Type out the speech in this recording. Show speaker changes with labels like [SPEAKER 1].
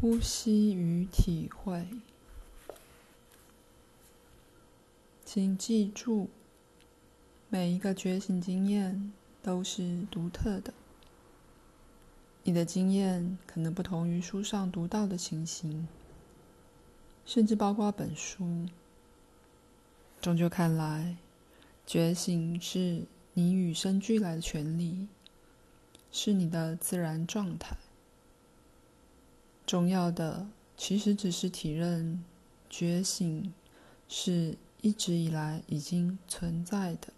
[SPEAKER 1] 呼吸与体会，请记住，每一个觉醒经验都是独特的。你的经验可能不同于书上读到的情形，甚至包括本书。终究看来，觉醒是你与生俱来的权利，是你的自然状态。重要的其实只是体认，觉醒是一直以来已经存在的。